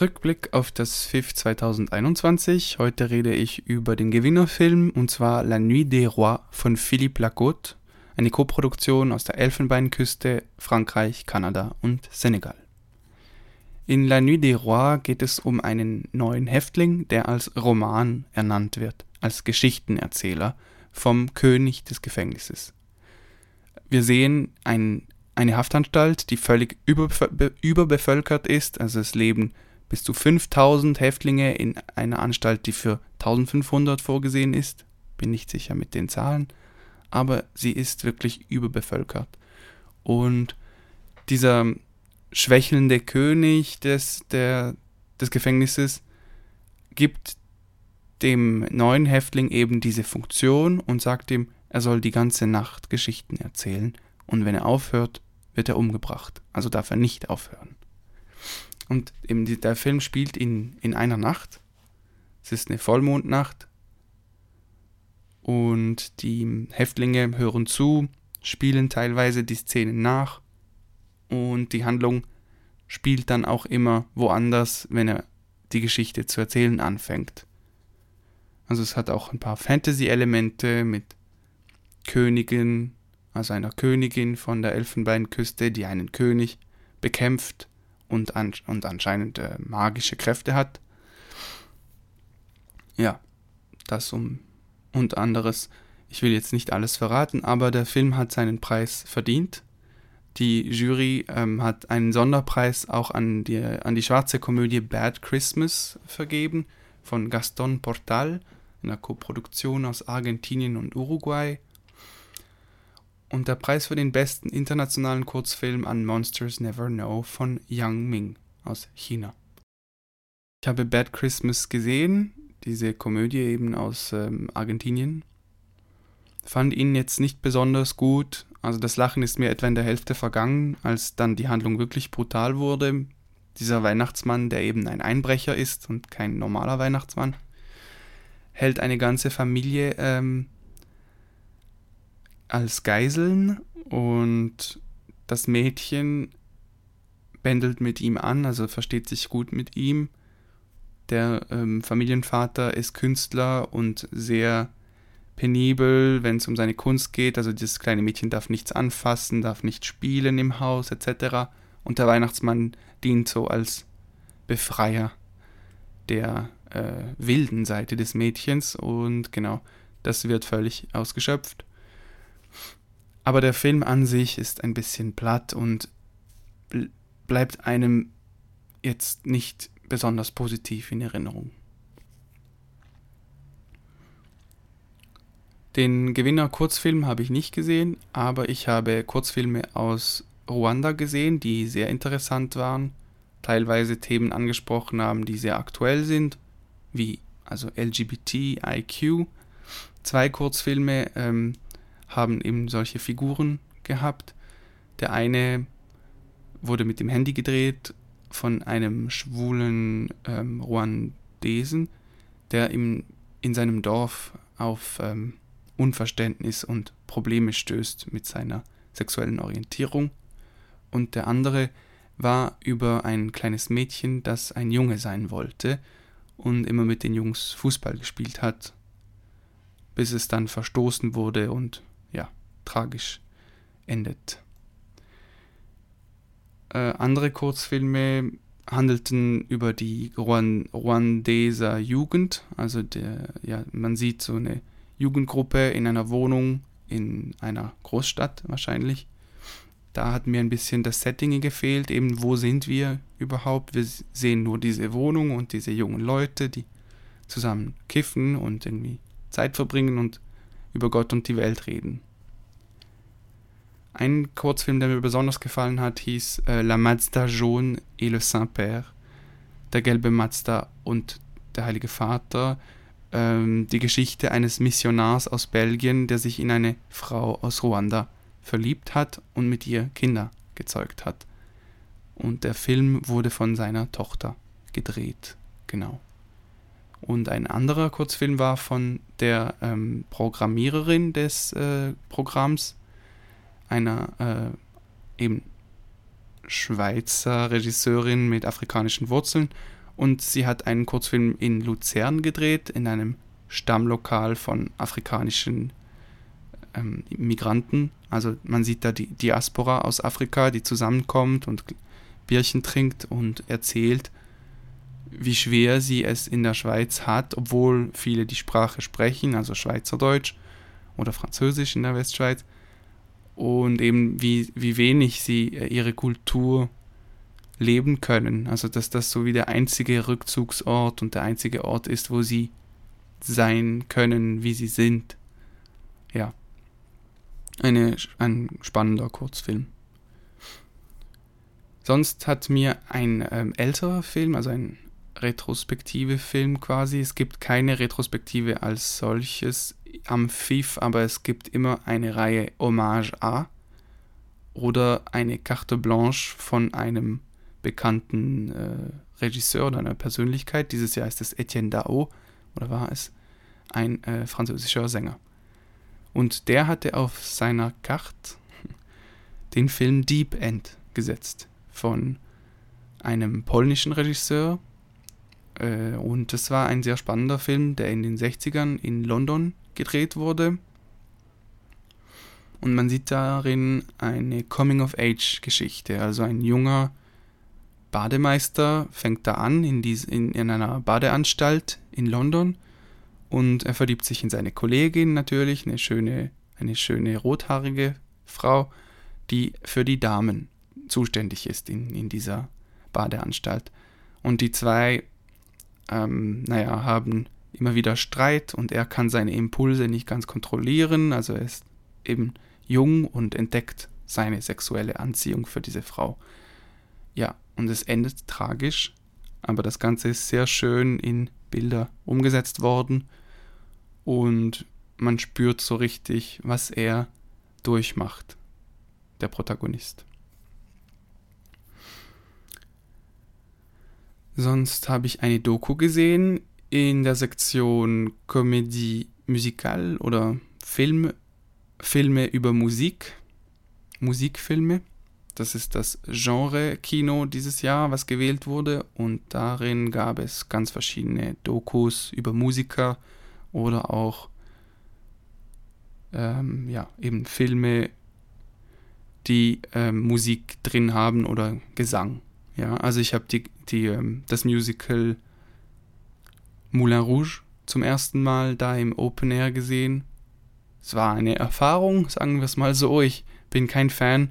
Rückblick auf das FIF 2021. Heute rede ich über den Gewinnerfilm und zwar La Nuit des Rois von Philippe Lacote, eine Koproduktion aus der Elfenbeinküste, Frankreich, Kanada und Senegal. In La Nuit des Rois geht es um einen neuen Häftling, der als Roman ernannt wird, als Geschichtenerzähler vom König des Gefängnisses. Wir sehen ein, eine Haftanstalt, die völlig überbevölkert ist, also es leben bis zu 5000 Häftlinge in einer Anstalt, die für 1500 vorgesehen ist. Bin nicht sicher mit den Zahlen, aber sie ist wirklich überbevölkert. Und dieser schwächelnde König des, der, des Gefängnisses gibt dem neuen Häftling eben diese Funktion und sagt ihm, er soll die ganze Nacht Geschichten erzählen und wenn er aufhört, wird er umgebracht. Also darf er nicht aufhören. Und eben der Film spielt in, in einer Nacht. Es ist eine Vollmondnacht. Und die Häftlinge hören zu, spielen teilweise die Szenen nach. Und die Handlung spielt dann auch immer woanders, wenn er die Geschichte zu erzählen anfängt. Also es hat auch ein paar Fantasy-Elemente mit Königin, also einer Königin von der Elfenbeinküste, die einen König bekämpft und, an, und anscheinend äh, magische Kräfte hat. Ja, das um und anderes. Ich will jetzt nicht alles verraten, aber der Film hat seinen Preis verdient. Die Jury ähm, hat einen Sonderpreis auch an die, an die schwarze Komödie Bad Christmas vergeben von Gaston Portal, einer Koproduktion aus Argentinien und Uruguay und der Preis für den besten internationalen Kurzfilm an Monsters Never Know von Yang Ming aus China. Ich habe Bad Christmas gesehen, diese Komödie eben aus ähm, Argentinien. Fand ihn jetzt nicht besonders gut, also das Lachen ist mir etwa in der Hälfte vergangen, als dann die Handlung wirklich brutal wurde. Dieser Weihnachtsmann, der eben ein Einbrecher ist und kein normaler Weihnachtsmann, hält eine ganze Familie ähm, als Geiseln und das Mädchen bändelt mit ihm an, also versteht sich gut mit ihm. Der ähm, Familienvater ist Künstler und sehr penibel, wenn es um seine Kunst geht. Also das kleine Mädchen darf nichts anfassen, darf nicht spielen im Haus etc. Und der Weihnachtsmann dient so als Befreier der äh, wilden Seite des Mädchens und genau, das wird völlig ausgeschöpft. Aber der Film an sich ist ein bisschen platt und bleibt einem jetzt nicht besonders positiv in Erinnerung. Den Gewinner Kurzfilm habe ich nicht gesehen, aber ich habe Kurzfilme aus Ruanda gesehen, die sehr interessant waren, teilweise Themen angesprochen haben, die sehr aktuell sind, wie also LGBT, IQ. Zwei Kurzfilme ähm, haben eben solche Figuren gehabt. Der eine wurde mit dem Handy gedreht von einem schwulen ähm, Ruandesen, der im, in seinem Dorf auf ähm, Unverständnis und Probleme stößt mit seiner sexuellen Orientierung. Und der andere war über ein kleines Mädchen, das ein Junge sein wollte und immer mit den Jungs Fußball gespielt hat, bis es dann verstoßen wurde und ja, tragisch endet. Äh, andere Kurzfilme handelten über die Ruan Ruandeser Jugend, also der, ja, man sieht so eine Jugendgruppe in einer Wohnung in einer Großstadt wahrscheinlich. Da hat mir ein bisschen das Setting gefehlt, eben wo sind wir überhaupt? Wir sehen nur diese Wohnung und diese jungen Leute, die zusammen kiffen und irgendwie Zeit verbringen und über Gott und die Welt reden. Ein Kurzfilm, der mir besonders gefallen hat, hieß äh, La Mazda jaune et le Saint-Père, der gelbe Mazda und der Heilige Vater, ähm, die Geschichte eines Missionars aus Belgien, der sich in eine Frau aus Ruanda verliebt hat und mit ihr Kinder gezeugt hat. Und der Film wurde von seiner Tochter gedreht, genau. Und ein anderer Kurzfilm war von der ähm, Programmiererin des äh, Programms, einer äh, eben Schweizer Regisseurin mit afrikanischen Wurzeln. Und sie hat einen Kurzfilm in Luzern gedreht, in einem Stammlokal von afrikanischen ähm, Migranten. Also man sieht da die Diaspora aus Afrika, die zusammenkommt und Bierchen trinkt und erzählt, wie schwer sie es in der Schweiz hat, obwohl viele die Sprache sprechen, also Schweizerdeutsch oder Französisch in der Westschweiz. Und eben wie, wie wenig sie äh, ihre Kultur leben können. Also dass das so wie der einzige Rückzugsort und der einzige Ort ist, wo sie sein können, wie sie sind. Ja. Eine, ein spannender Kurzfilm. Sonst hat mir ein ähm, älterer Film, also ein retrospektive Film quasi, es gibt keine Retrospektive als solches am FIF, aber es gibt immer eine Reihe Hommage A oder eine Carte Blanche von einem bekannten äh, Regisseur oder einer Persönlichkeit. Dieses Jahr ist es Etienne Dao, oder war es? Ein äh, französischer Sänger. Und der hatte auf seiner Karte den Film Deep End gesetzt von einem polnischen Regisseur. Äh, und es war ein sehr spannender Film, der in den 60ern in London gedreht wurde. Und man sieht darin eine Coming-of-Age-Geschichte. Also ein junger Bademeister fängt da an in, dies, in, in einer Badeanstalt in London und er verliebt sich in seine Kollegin natürlich, eine schöne, eine schöne rothaarige Frau, die für die Damen zuständig ist in, in dieser Badeanstalt. Und die zwei, ähm, naja, haben immer wieder Streit und er kann seine Impulse nicht ganz kontrollieren. Also er ist eben jung und entdeckt seine sexuelle Anziehung für diese Frau. Ja, und es endet tragisch, aber das Ganze ist sehr schön in Bilder umgesetzt worden und man spürt so richtig, was er durchmacht, der Protagonist. Sonst habe ich eine Doku gesehen in der Sektion Comédie musicale oder Film, Filme über Musik, Musikfilme. Das ist das Genre Kino dieses Jahr, was gewählt wurde. Und darin gab es ganz verschiedene Dokus über Musiker oder auch ähm, ja, eben Filme, die ähm, Musik drin haben oder Gesang. Ja, also ich habe die, die, ähm, das Musical Moulin Rouge zum ersten Mal da im Open Air gesehen. Es war eine Erfahrung, sagen wir es mal so. Ich bin kein Fan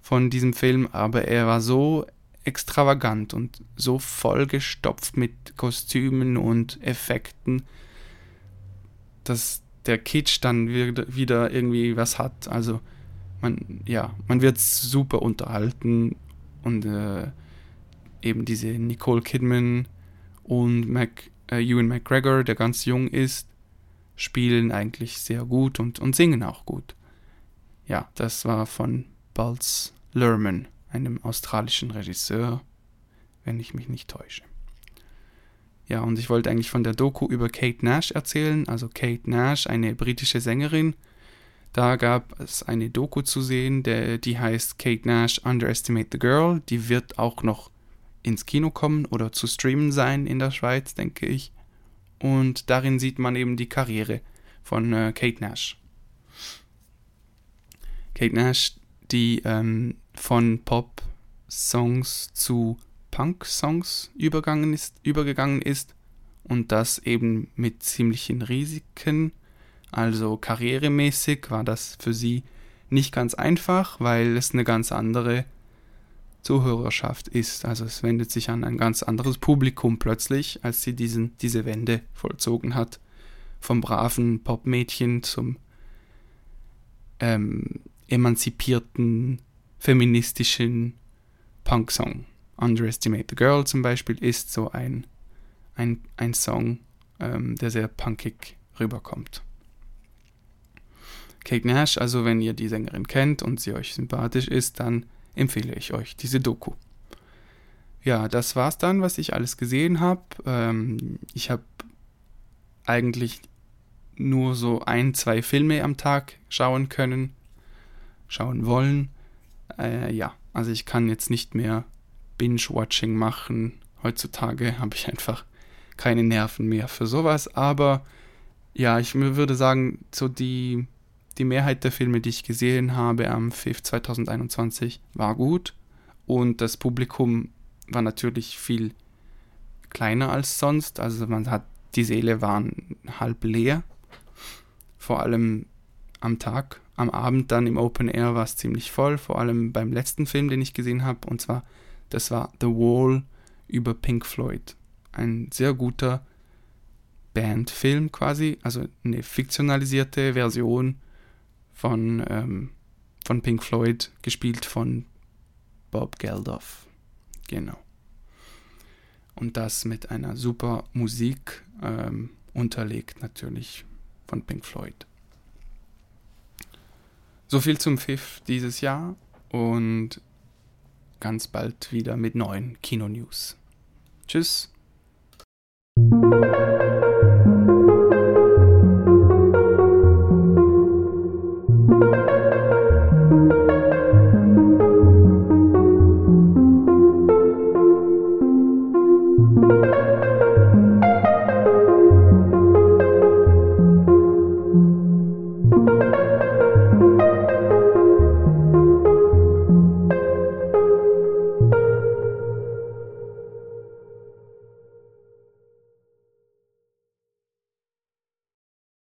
von diesem Film, aber er war so extravagant und so vollgestopft mit Kostümen und Effekten, dass der Kitsch dann wieder irgendwie was hat. Also man, ja, man wird super unterhalten und äh, eben diese Nicole Kidman und Mac, äh, Ewan McGregor, der ganz jung ist, spielen eigentlich sehr gut und, und singen auch gut. Ja, das war von Balz Lerman, einem australischen Regisseur, wenn ich mich nicht täusche. Ja, und ich wollte eigentlich von der Doku über Kate Nash erzählen. Also Kate Nash, eine britische Sängerin. Da gab es eine Doku zu sehen, der, die heißt Kate Nash Underestimate the Girl. Die wird auch noch ins Kino kommen oder zu streamen sein in der Schweiz, denke ich. Und darin sieht man eben die Karriere von äh, Kate Nash. Kate Nash, die ähm, von Pop-Songs zu Punk-Songs ist, übergegangen ist und das eben mit ziemlichen Risiken. Also karrieremäßig war das für sie nicht ganz einfach, weil es eine ganz andere Zuhörerschaft ist. Also es wendet sich an ein ganz anderes Publikum plötzlich, als sie diesen, diese Wende vollzogen hat. Vom braven Popmädchen zum ähm, emanzipierten, feministischen Punk-Song. Underestimate the Girl zum Beispiel ist so ein, ein, ein Song, ähm, der sehr punkig rüberkommt. Kate Nash, also wenn ihr die Sängerin kennt und sie euch sympathisch ist, dann empfehle ich euch diese Doku. Ja, das war's dann, was ich alles gesehen habe. Ähm, ich habe eigentlich nur so ein, zwei Filme am Tag schauen können, schauen wollen. Äh, ja, also ich kann jetzt nicht mehr Binge-Watching machen Heutzutage habe ich einfach keine Nerven mehr für sowas, aber ja, ich würde sagen, so die, die Mehrheit der Filme, die ich gesehen habe am FIF 2021, war gut. Und das Publikum war natürlich viel kleiner als sonst, also man hat, die Seele waren halb leer, vor allem am Tag, am Abend dann im Open Air war es ziemlich voll, vor allem beim letzten Film, den ich gesehen habe, und zwar, das war The Wall über Pink Floyd. Ein sehr guter Bandfilm quasi, also eine fiktionalisierte Version von, ähm, von Pink Floyd, gespielt von Bob Geldof. Genau. Und das mit einer super Musik ähm, unterlegt natürlich von Pink Floyd. So viel zum Pfiff dieses Jahr und ganz bald wieder mit neuen Kino-News. Tschüss.